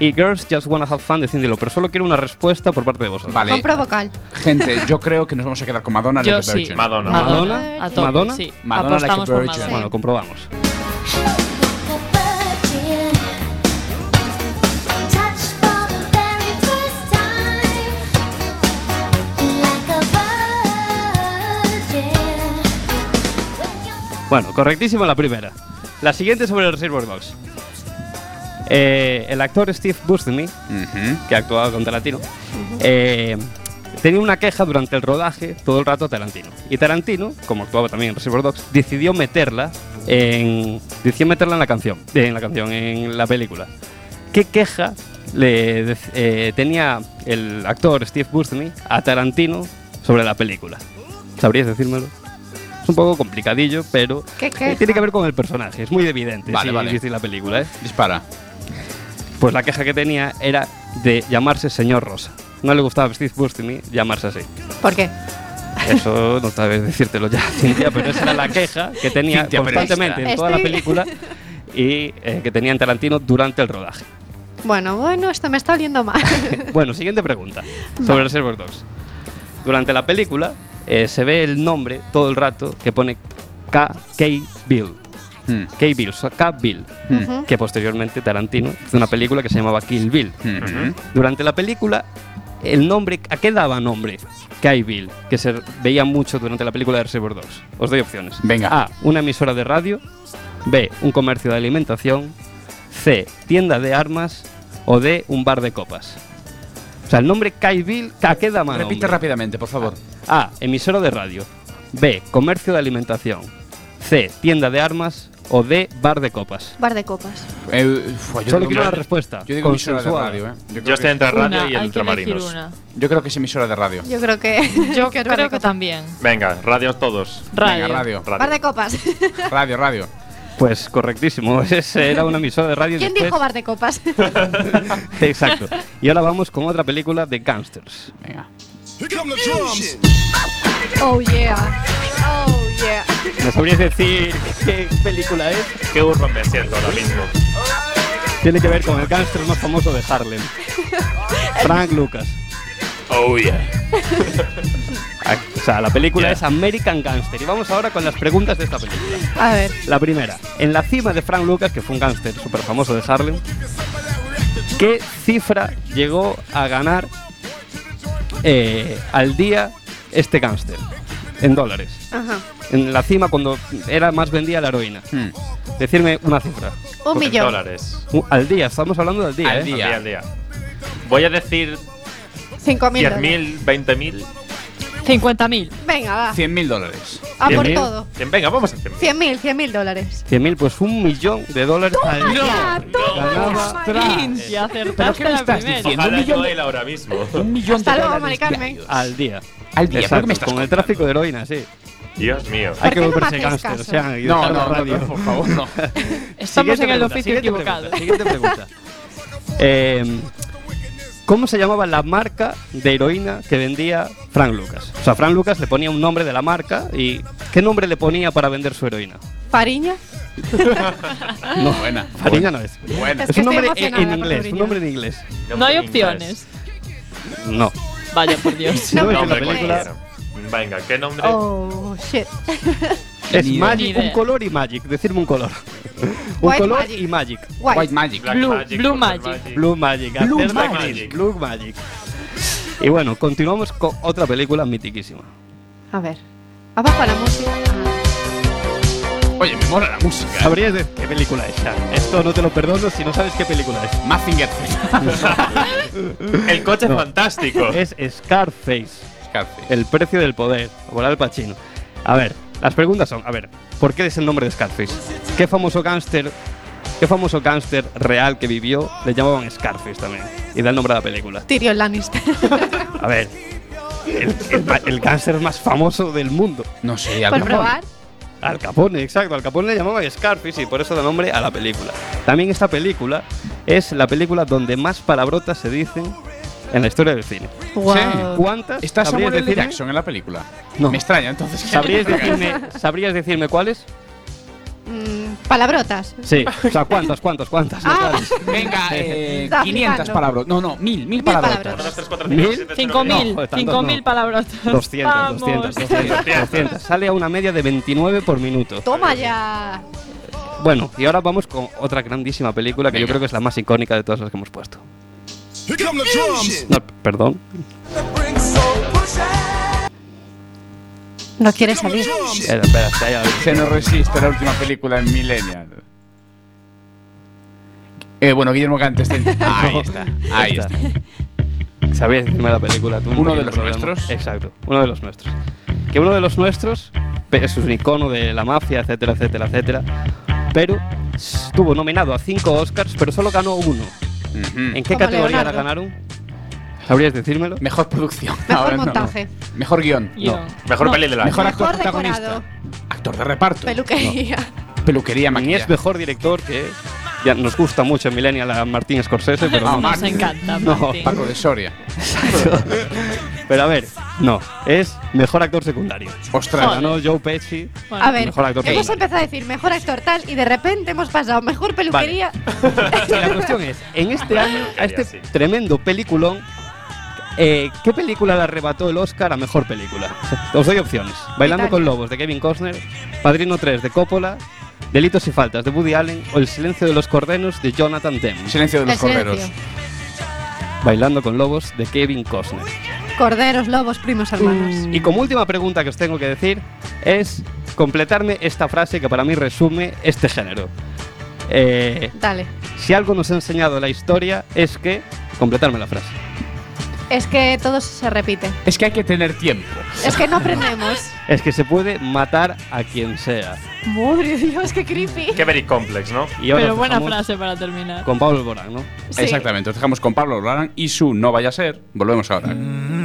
y Girls Just Wanna Have Fun de Cindy Lauper. Solo quiero una respuesta por parte de vosotros. Vale. Compro vocal. Gente, yo creo que nos vamos a quedar con Madonna Yo Like a sí. Virgin. Madonna. Madonna. A tope, Madonna. Sí. Madonna like a por virgin. Madonna. Bueno, comprobamos. Bueno, correctísimo la primera. La siguiente sobre el Reservoir Dogs. Eh, el actor Steve Buscemi, que actuaba con Tarantino, eh, tenía una queja durante el rodaje todo el rato a Tarantino. Y Tarantino, como actuaba también en Reservoir Dogs, decidió meterla en decidió meterla en la canción, en la canción, en la película. ¿Qué queja le eh, tenía el actor Steve Buscemi a Tarantino sobre la película? ¿Sabrías decírmelo? Es un poco complicadillo, pero ¿Qué eh, queja? tiene que ver con el personaje. Es muy evidente Vale, si vale. visteis la película, ¿eh? Dispara. Pues la queja que tenía era de llamarse señor Rosa. No le gustaba a Steve Buscemi llamarse así. ¿Por qué? Eso no sabes decírtelo ya, Cintia, pero esa era la queja que tenía Cintia, constantemente en toda la [laughs] película y eh, que tenía en Tarantino durante el rodaje. Bueno, bueno, esto me está oliendo mal. [laughs] Bueno, siguiente pregunta sobre Reservoir Dogs. Durante la película eh, se ve el nombre todo el rato que pone K.K. Bill. Mm. K. Bill, o sea, K. Bill, Ujú. que posteriormente Tarantino hizo una película que se llamaba Kill Bill. Ujú. Durante la película, el nombre, ¿a qué daba nombre? K. Bill, que se veía mucho durante la película de Reservoir Dogs. Os doy opciones. Venga. A. Una emisora de radio. B. Un comercio de alimentación. C. Tienda de armas. O D. Un bar de copas. O sea, el nombre K. Bill, ¿a qué daba Repite nombre? rápidamente, por favor. A. Emisora de radio. B. Comercio de alimentación. C. Tienda de armas. O D. Bar de copas. Bar de copas. Eh, fue, yo Solo digo quiero que- la respuesta. Yo digo emisora de Consensuada. radio, ¿eh? Yo creo, Yo estoy que, entre radio Una, y hay que elegir ultramarinos. una. yo creo que es emisora de radio. Yo creo que. [laughs] Yo que creo que también. Venga, radios todos. Radio. Venga, radio. Radio. Bar de copas. [laughs] Radio, radio. Pues correctísimo. [laughs] Ese era una emisora de radio. y ¿Quién después- dijo bar de copas? Exacto. Y ahora vamos con otra película de gangsters. Venga. Oh yeah. Oh yeah. ¿Me sabrías decir qué película es? Qué burro me siento ahora mismo. Tiene que ver con el gángster más famoso de Harlem. [laughs] Frank Lucas. Oh yeah. Ah, O sea, la película Yeah. es American Gangster. Y vamos ahora con las preguntas de esta película. A ver. La primera. En la cima de Frank Lucas, que fue un gángster súper famoso de Harlem, ¿qué cifra llegó a ganar eh, al día este gángster? En dólares. Ajá. En la cima cuando era más vendida la heroína. Hmm. Decirme una cifra. Un Pues millón. dólares. Uh, Al día, estamos hablando del día. Al ¿eh? día. Al día, al día. Voy a decir Cinco mil. dólares. 10.000, 20.000. 50.000. Venga, va. 100.000 dólares. A por 100.000. todo. Bien, Venga, vamos a 100.000. Cien mil, cien mil dólares. 100.000, pues un millón de dólares al día. ya, toma Ganaba ya, Marín, y ¿Pero acertaste qué me la estás primera. diciendo? Ojalá un millón yo de- él ahora mismo. [laughs] Un millón Hasta de luego, dólares Mari Carmen. diarios. al día. Al día, ¿pero Exacto, qué me estás con el contando? tráfico de heroína, sí. Dios mío. Hay ¿Por que no me volverse gángster, caso? No, no, la no, radio. no, por favor, no. [laughs] Estamos Siguiente en el pregunta, oficio siguiente equivocado. pregunta, Siguiente pregunta. Eh, [laughs] ¿Cómo se llamaba la marca de heroína que vendía Frank Lucas? O sea, Frank Lucas le ponía un nombre de la marca y ¿qué nombre le ponía para vender su heroína? Fariña. [laughs] No, Buena. Fariña no es. Buena. Es un nombre en, inglés, un nombre en inglés. No hay opciones. No. Vaya, por Dios. No, No, en la película. Venga, ¿qué nombre? Oh, shit. [laughs] es Ni. Magic, idea. un color y Magic. Decirme un color. un White color Magic. y Magic. White Magic. Black Blue- Magic, Blue Magic. Blue Magic. Blue Magic. Magic. Blue Magic. Y bueno, continuamos con otra película mitiquísima. A ver. Abajo la música. Oye, me mola la música. ¿eh? ¿Sabrías de qué película es? Esto no te lo perdono si no sabes qué película es. Mazinger Z. [laughs] El coche No. fantástico. Es Scarface, Scarface. el precio del poder, por Al Pacino. A ver, las preguntas son, a ver, ¿por qué es el nombre de Scarface? ¿Qué famoso gángster, qué famoso gángster real que vivió le llamaban Scarface también? Y da el nombre a la película. Tyrion Lannister. [laughs] A ver, el, el gángster más famoso del mundo. No sé, Por probar. Al Capone, exacto. Al Capone le llamaban Scarface y por eso da nombre a la película. También esta película es la película donde más palabrotas se dicen en la historia del cine. Wow. ¿Cuántas? ¿Está sabrías Samuel L. Jackson en la película? No. Me extraña, entonces. ¿Sabrías decirme, ¿Sabrías decirme cuáles? Mm, palabrotas. Sí. O sea, ¿cuántas, cuántas, cuántas? Ah. Venga, eh, Está 500 flipando. palabras. No, no, mil, mil Mil palabras. palabrotas. 1, 2, 3, 4, 5, ¿Mil? 6, 7, 5.000. No, tantos 5.000 no. palabras. 200, Vamos. 200, 200, 200. Sale a una media de 29 por minuto. Toma ya. Bueno, y ahora vamos con otra grandísima película que yo Venga. creo que es la más icónica de todas las que hemos puesto. No, perdón. No quiere salir. Espera, espera, espera, ya- Se nos resiste la última película en Millennial. Eh, bueno, Guillermo Cantes. [laughs] Ahí está. Ahí está. ¿Sabías decirme la película? Tú, ¿Uno un de los problema. nuestros? Exacto, uno de los nuestros. Que uno de los nuestros es un icono de la mafia, etcétera, etcétera, etcétera. Pero estuvo nominado a cinco Oscars, pero solo ganó uno. ¿En qué Como categoría la Leonardo. ganaron? ¿Sabrías decírmelo? Mejor producción. Mejor Ahora no, no. montaje. Mejor guion. Guión. Mejor No, peli del año. Mejor actor Mejor protagonista. decorado. Actor de reparto. Peluquería. Peluquería, Ni es mejor director que ya nos gusta mucho en Millennial a Martín Scorsese, pero no. Nos encanta, No, Martín. Paco de Soria. Pero a ver, no, es mejor actor secundario. Ostras. Ganó Joe Pesci. Bueno, A ver, Mejor actor hemos secundario. empezado a decir mejor actor tal y de repente hemos pasado mejor peluquería. Y [laughs] la cuestión es, en este año, a este Sí. tremendo peliculón, eh, ¿qué película le arrebató el Oscar a mejor película? Os doy opciones. Bailando Italia. con Lobos de Kevin Costner, Padrino 3 de Coppola, Delitos y faltas de Woody Allen o El silencio de los corderos de Jonathan Demme. Silencio de los corderos. Bailando con lobos de Kevin Costner. Corderos, lobos, primos hermanos. Y como última pregunta que os tengo que decir es completarme esta frase que para mí resume este género. Eh, Dale. si algo nos ha enseñado la historia es que completarme la frase. Es que todo se repite. Es que hay que tener tiempo. Es que no aprendemos. Es que se puede matar a quien sea. Madre de Dios, qué creepy. Qué very complex, ¿no? Y ahora Pero buena frase para terminar. Con Pablo Alborán, ¿no? Sí. Exactamente. Os dejamos con Pablo Larán y su No vaya a ser. Volvemos ahora. No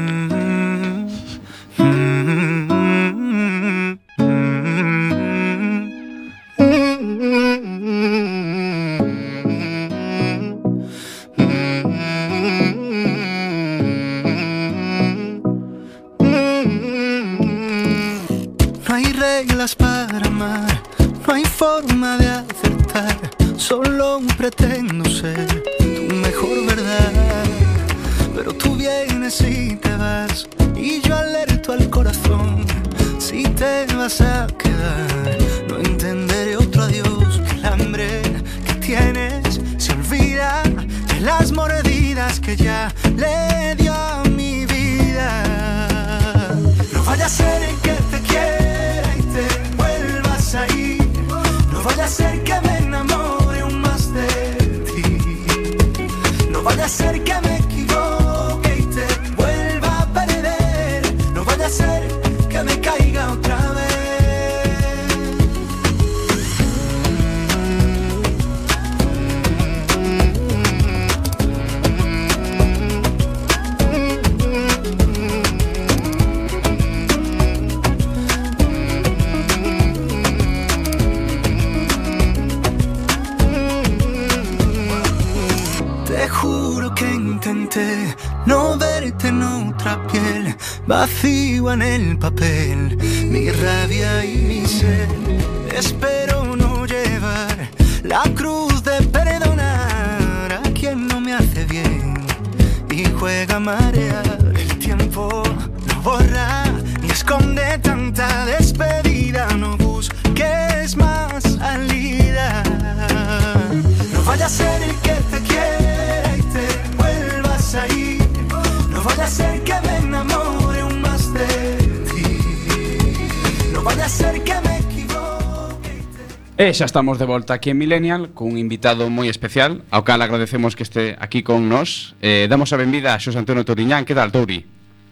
Juro que intenté no verte en otra piel, vacío en el papel, mi rabia y mi sed. Espero no llevar la cruz de perdonar a quien no me hace bien y juega a marear. El tiempo no borra ni esconde tanta despedida, no busques más salida. No vaya a ser ser que me enamore un más de ti. No vaya a ser que me E xa estamos de volta aquí en Millennial cun invitado moi especial ao cal agradecemos que este aquí con nós. Eh, Damos a benvida a Xos Antonio Touriñán, que tal, Touri?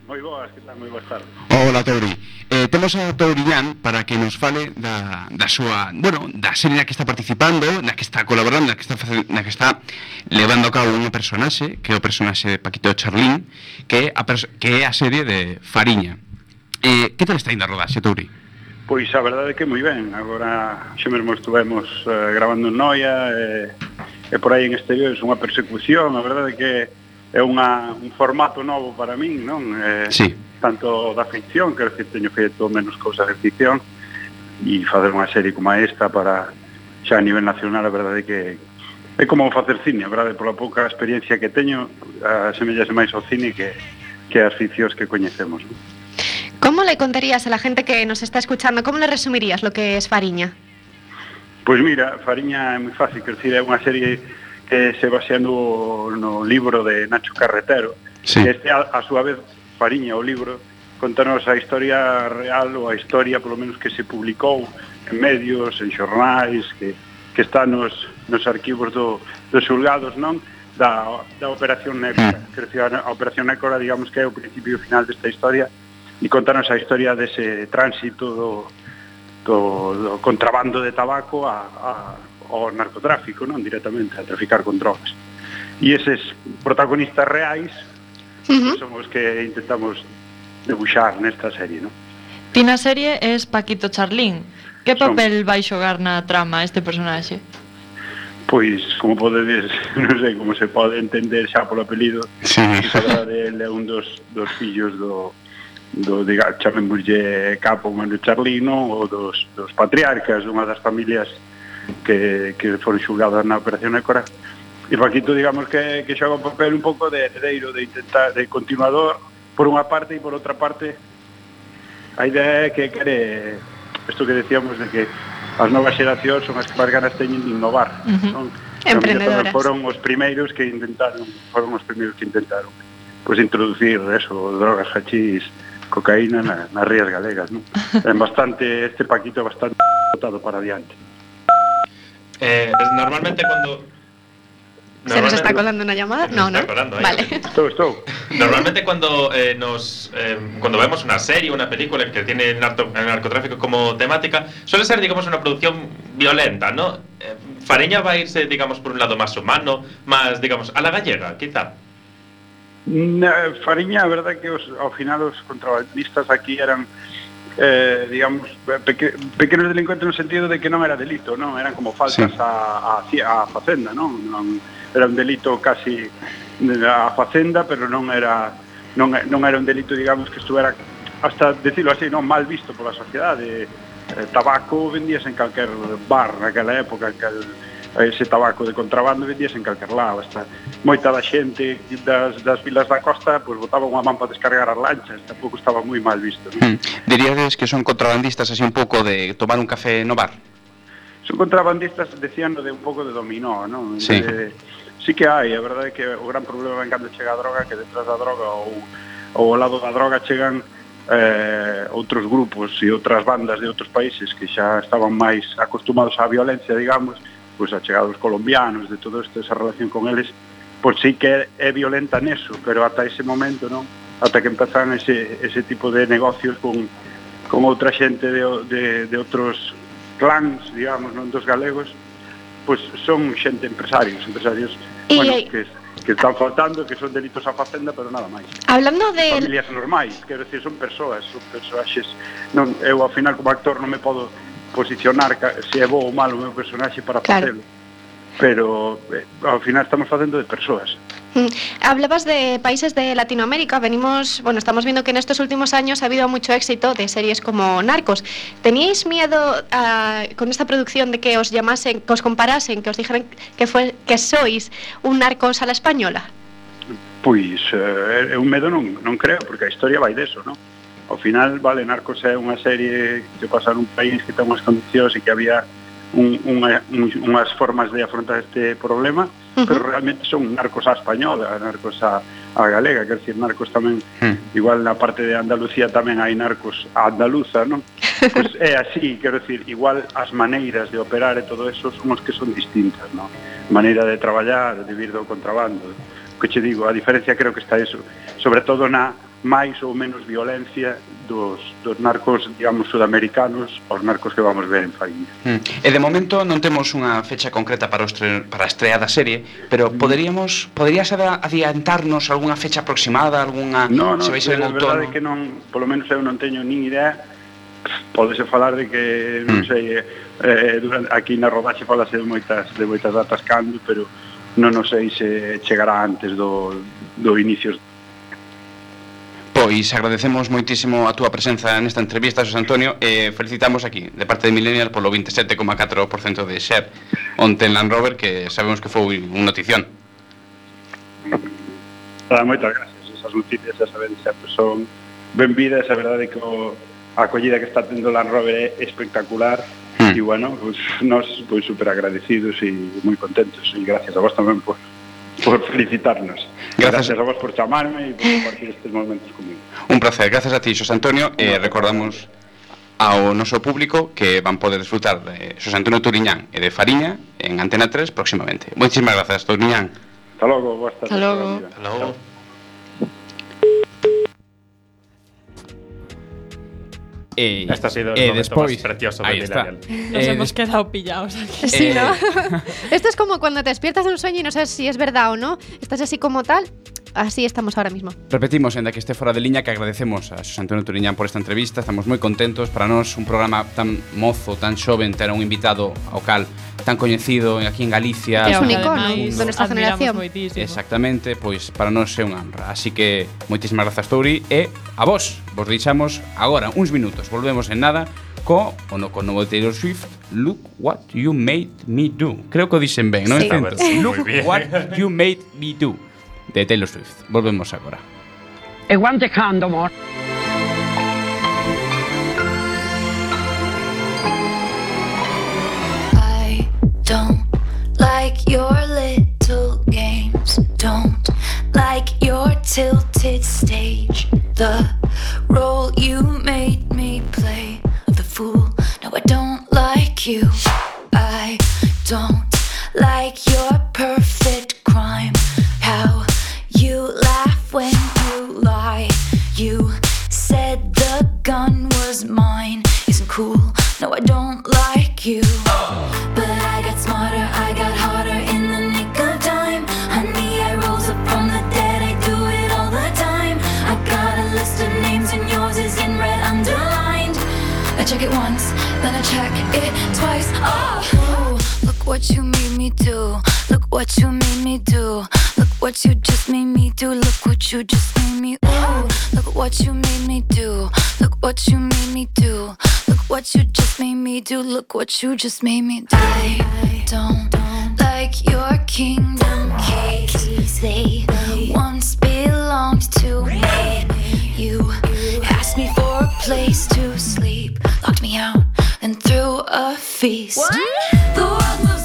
Moi boas, que tal, moi boas tardes. Hola, Touri. Eh, temos a Tourillán para que nos fale da, da súa, bueno, da serie na que está participando, na que está colaborando, na que está, facendo, na que está levando a cabo unha personaxe, que é o personaxe de Paquito Charlín, que é a, que é a serie de Fariña. Eh, que tal está indo a rodaxe, Touri? Pois a verdade é que moi ben, agora xa mesmo estuvemos eh, grabando en Noia, eh, e por aí en exteriores unha persecución, a verdade é que é unha, un formato novo para min, non? Eh, sí tanto da ficción, quero que teño feito menos cousas de ficción, e facer unha serie como esta para xa a nivel nacional, a verdade que é como facer cine, a verdade, pola pouca experiencia que teño, asemellase máis ao cine que, que as ficcións que coñecemos. Non? ¿Cómo le contarías a la gente que nos está escuchando, cómo le resumirías lo que es Fariña? Pois mira, Fariña é moi fácil, quer dizer, é unha serie que se basea no, no libro de Nacho Carretero, sí. que este a, a súa vez Fariña, o libro, contanos a historia real ou a historia, polo menos, que se publicou en medios, en xornais, que, que está nos, nos arquivos do, dos xulgados, non? Da, da Operación Nécora. Mm. A Operación Nécora, digamos que é o principio final desta historia, e contanos a historia dese tránsito do, do, do contrabando de tabaco a, a, ao narcotráfico, non? Directamente, a traficar con drogas. E eses protagonistas reais uh -huh. son os que intentamos debuxar nesta serie, non? Ti na serie es Paquito Charlín. Que papel vai xogar na trama este personaxe? Pois, como podedes, [laughs] non sei como se pode entender xa polo apelido, sí. ele é un dos, dos fillos do, do diga, chamémoslle capo Manu charlino ou dos, dos patriarcas, unha das familias que, que foron xulgadas na Operación Écora, E Paquito, digamos que, que xoga un papel un pouco de heredeiro, de intentar, de continuador, por unha parte e por outra parte, a idea é que quere, isto que decíamos de que as novas xeracións son as que máis ganas teñen de innovar. Uh -huh. Son, emprendedoras. Foron os primeiros que intentaron, foron os primeiros que intentaron pois pues, introducir eso, drogas, hachís, cocaína na, nas rías galegas, non? [laughs] É bastante este paquito bastante botado para adiante Eh, normalmente cuando ¿Se nos está colando una llamada? No, no. colando. Vale. Estou, estou. Normalmente cuando eh, nos eh, cuando vemos una serie, una película que tiene el, narco- el narcotráfico como temática, suele ser, digamos, una producción violenta, ¿no? Eh, Fariña va a irse, digamos, por un lado más humano, más, digamos, a la gallega, quizá. Na Fariña, a verdade que os, ao final os contrabandistas aquí eran eh, digamos, peque, pequenos delincuentes no sentido de que non era delito, non? Eran como faltas sí. a, a, a facenda, non? non? Era un delito casi a facenda, pero non era non, non era un delito, digamos, que estuvera hasta decirlo así, non mal visto pola sociedade. Eh, eh, tabaco vendíase en calquer bar naquela época, en calquer ese tabaco de contrabando vendías en calquer lado hasta moita da xente das, das vilas da costa pois botaba unha man para descargar as lanchas tampouco estaba moi mal visto non? Hmm. Diríades que son contrabandistas así un pouco de tomar un café no bar? Son contrabandistas decían de un pouco de dominó non? Sí. De, sí que hai, a verdade é que o gran problema en cando chega a droga que detrás da droga ou ao lado da droga chegan eh, outros grupos e outras bandas de outros países que xa estaban máis acostumados á violencia, digamos, pois achegados colombianos, de todo isto, esa relación con eles, pois sí que é violenta neso, pero ata ese momento, non? Ata que empezan ese, ese tipo de negocios con, con outra xente de, de, de outros clans, digamos, non dos galegos, pois son xente empresarios, empresarios, e, bueno, que, que están faltando, que son delitos a facenda, pero nada máis. Hablando de familias normais, quero decir, son persoas, son persoaxes. Non, eu ao final como actor non me podo posicionar se é bo ou mal o meu personaxe para claro. facelo pero eh, ao final estamos facendo de persoas. Mm. Hablabas de países de Latinoamérica. Venimos, bueno, estamos viendo que en estos últimos años ha habido mucho éxito de series como Narcos. ¿Teníais miedo a, con esta producción de que os llamasen, que os comparasen, que os dijeran que fue, que sois un Narcos a la española? Pois, eh, un medo non, non creo, porque a historia vai deso, non? Ao final, vale, Narcos é unha serie que pasa nun país que ten unhas condicións e que había un, unha, un, unhas formas de afrontar este problema, uh -huh. pero realmente son narcos a española, narcos a, a galega, quer decir, narcos tamén, uh -huh. igual na parte de Andalucía tamén hai narcos a andaluza, non? [laughs] Pois pues é así, quero decir, igual as maneiras de operar e todo eso son os que son distintas, non? Maneira de traballar, de vivir do contrabando, que che digo, a diferencia creo que está eso, sobre todo na máis ou menos violencia dos, dos narcos, digamos, sudamericanos aos narcos que vamos ver en Fariña. Mm. E de momento non temos unha fecha concreta para, estre, para a estreia da serie, pero hmm. poderíamos, poderías adiantarnos algunha fecha aproximada, alguna... No, no, se vai ser en outono? que non, polo menos eu non teño nin idea, podese falar de que, non mm. sei, eh, eh, durante, aquí na rodaxe falase de moitas, de moitas datas cando, pero non o sei se chegará antes do, do inicio pois agradecemos moitísimo a túa presenza nesta entrevista, Xosé Antonio, e felicitamos aquí, de parte de Millennial, polo 27,4% de share onte en Land Rover, que sabemos que foi un notición. Ah, moitas gracias. Esas noticias, xa saben, sempre son benvidas. A verdade que o, a acollida que está tendo Land Rover é espectacular. Mm. E, bueno, pues, nos, pois, pues, super agradecidos e moi contentos. E gracias a vos tamén, por Pues por felicitarnos. Gracias. Gracias a vos por chamarme e por compartir estes momentos comigo. Un placer, gracias a ti, Xos Antonio, e eh, recordamos ao noso público que van poder disfrutar de Xos Antonio Turiñán e de Fariña en Antena 3 próximamente. Moitísimas grazas, Turiñán. Hasta logo, boas tardes. Hasta logo. Hasta logo. E, Este ha sido el e momento más precioso de. Millennial. Nos Eh, hemos quedado pillados aquí. Sí, Eh, ¿no? [laughs] Esto es como cuando te despiertas de un sueño y no sabes si es verdad o no. Estás así como tal. así estamos ahora mismo. Repetimos, en Da que esté fora de liña, que agradecemos a Xosé Antonio Turiñán por esta entrevista, estamos moi contentos, para nós un programa tan mozo, tan xoven, ter un invitado ao cal tan coñecido aquí en Galicia. É un icono da nosa generación. Moitísimo. Exactamente, pois para nós é unha honra. Así que moitísimas grazas Touri e a vos vos deixamos agora uns minutos. Volvemos en nada co o no, con novo de Taylor Swift Look What You Made Me Do. Creo que o dixen ben, non? Sí. Look What You Made Me Do. De Taylor Swift. Volvemos agora. Quante cando, don't like your little games. Don't like your tilted stage. The role you made me play of the fool. No, I don't like you. I don't like your perfect crime. When you lie. You said the gun was mine. Isn't cool. No, I don't like you. But I got smarter, I got harder in the nick of time. Honey, I rose up from the dead, I do it all the time. I got a list of names and yours is in red underlined. I check it once, then I check it twice. Oh, look what you made me do. Look what you made me do. What you just made me do. Look what you just made me. Ooh, look what you made me do. Look what you made me do. Look what you just made me do. Look what you just made me do. I don't like your kingdom keys. They once belonged to me. You asked me for a place to sleep, locked me out, and threw a feast. The world moves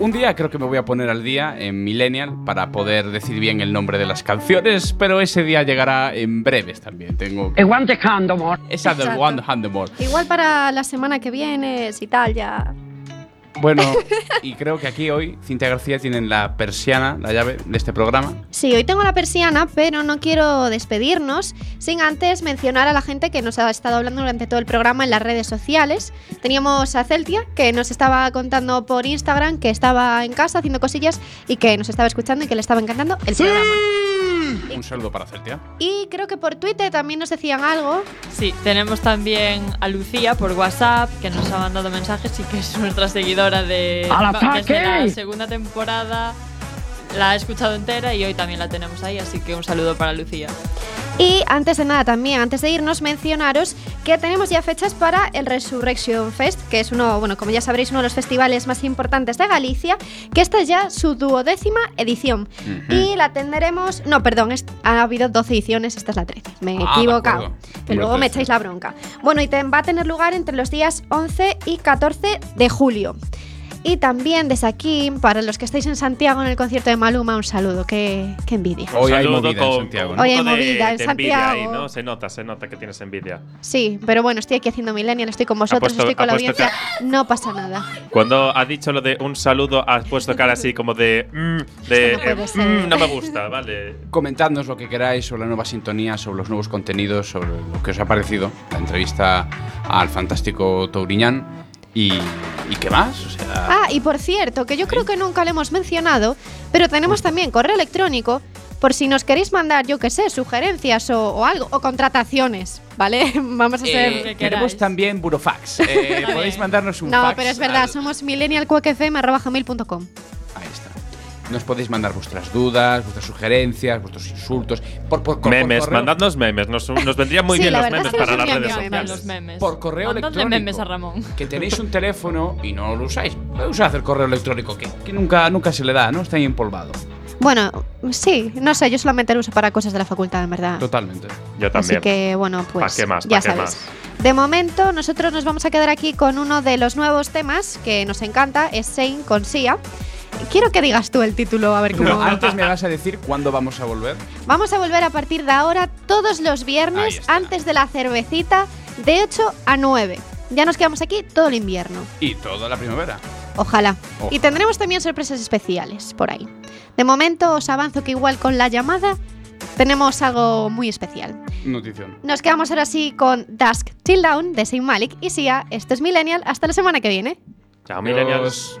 Un día creo que me voy a poner al día en Millennial para poder decir bien el nombre de las canciones, pero ese día llegará en breves también. Tengo E amor? esa del Exacto. One Hand More. Igual para la semana que viene, si tal, ya. Bueno, y creo que aquí hoy Cintia García tienen la persiana, la llave de este programa. Sí, hoy tengo la persiana, pero no quiero despedirnos sin antes mencionar a la gente que nos ha estado hablando durante todo el programa en las redes sociales. Teníamos a Celtia, que nos estaba contando por Instagram que estaba en casa haciendo cosillas y que nos estaba escuchando y que le estaba encantando el programa. Un saludo para Celtia. Y creo que por Twitter también nos decían algo. Sí, tenemos también a Lucía por WhatsApp, que nos ha mandado mensajes y que es nuestra seguidora de la segunda temporada. La ha escuchado entera y hoy también la tenemos ahí, así que un saludo para Lucía. Y antes de nada también, antes de irnos, mencionaros que tenemos ya fechas para el Resurrection Fest, que es uno, bueno, como ya sabréis, uno de los festivales más importantes de Galicia, que esta es ya su duodécima edición. Y la tendremos, no, perdón, es- ha habido 12 ediciones, esta es la 13, me he Ah, equivocado. luego me 13. echáis la bronca. Bueno, y te- va a tener lugar entre los días 11 y 14 de julio. Y también desde aquí, para los que estáis en Santiago en el concierto de Maluma, un saludo, qué, qué envidia. Hoy hay movida en Santiago, Hoy hay movida en de envidia ahí, Santiago. ¿no? Se nota, se nota que tienes envidia. Sí, pero bueno, estoy aquí haciendo Millennial, estoy con vosotros, puesto- estoy con la audiencia, no pasa nada. Cuando ha dicho lo de un saludo, has puesto cara así como de. mm, de no eh, mm, no me gusta, vale. Comentadnos lo que queráis sobre la nueva sintonía, sobre los nuevos contenidos, sobre lo que os ha parecido, la entrevista al fantástico Touriñán y, y qué más. O sea, Ah, y por cierto, que yo creo que nunca lo hemos mencionado, pero tenemos también correo electrónico por si nos queréis mandar, yo qué sé, sugerencias o, o algo, o contratacioní, ¿vale? [laughs] Vamos a eh, ser... que queráis. también burofax. Eh, [laughs] podéis mandarnos un No, fax. pero es verdad, al- somos millennialcuacfm.com. Nos podéis mandar vuestras dudas, vuestras sugerencias, vuestros insultos. Por, por, por memes, mandadnos memes. Nos, nos vendrían muy Sí, bien la los memes es que para nos las vendrían redes bien sociales. los memes. Por correo Mandadle electrónico. memes a Ramón. Que tenéis un teléfono y no lo usáis. Podéis usar el correo electrónico que, que nunca, nunca se le da, ¿no? Está ahí empolvado. Bueno, sí, no sé, yo solamente lo uso para cosas de la facultad, en verdad. Totalmente. Yo también. Así que, bueno, pues. ¿Pa' qué más? Ya ¿Pa' qué sabes. más? De momento, nosotros nos vamos a quedar aquí con uno de los nuevos temas que nos encanta, es Sein con Sia. Quiero que digas tú el título, a ver cómo. Pero antes me vas a decir cuándo vamos a volver. Vamos a volver a partir de ahora todos los viernes antes de la cervecita de 8 a 9. Ya nos quedamos aquí todo el invierno. Y toda la primavera. Ojalá. Ojalá. Y tendremos también sorpresas especiales por ahí. De momento os avanzo que igual con la llamada tenemos algo muy especial. Notición. Nos quedamos ahora sí con Dusk Till Down de Saint Malik y Sia. Esto es Millennial. Hasta la semana que viene. Chao, millennials.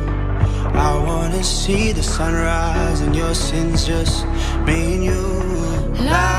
I wanna see the sunrise and your sins just me and you.